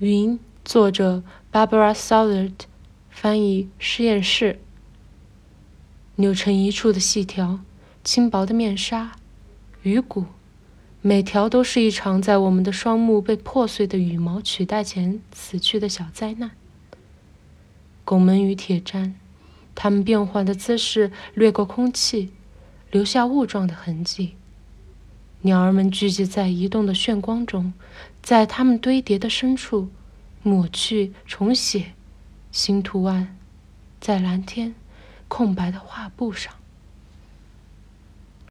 云，作者 Barbara Southard，翻译实验室。扭成一处的细条，轻薄的面纱，鱼骨，每条都是一场在我们的双目被破碎的羽毛取代前死去的小灾难。拱门与铁砧，它们变换的姿势掠过空气，留下雾状的痕迹。鸟儿们聚集在移动的炫光中，在它们堆叠的深处，抹去重写新图案，在蓝天空白的画布上。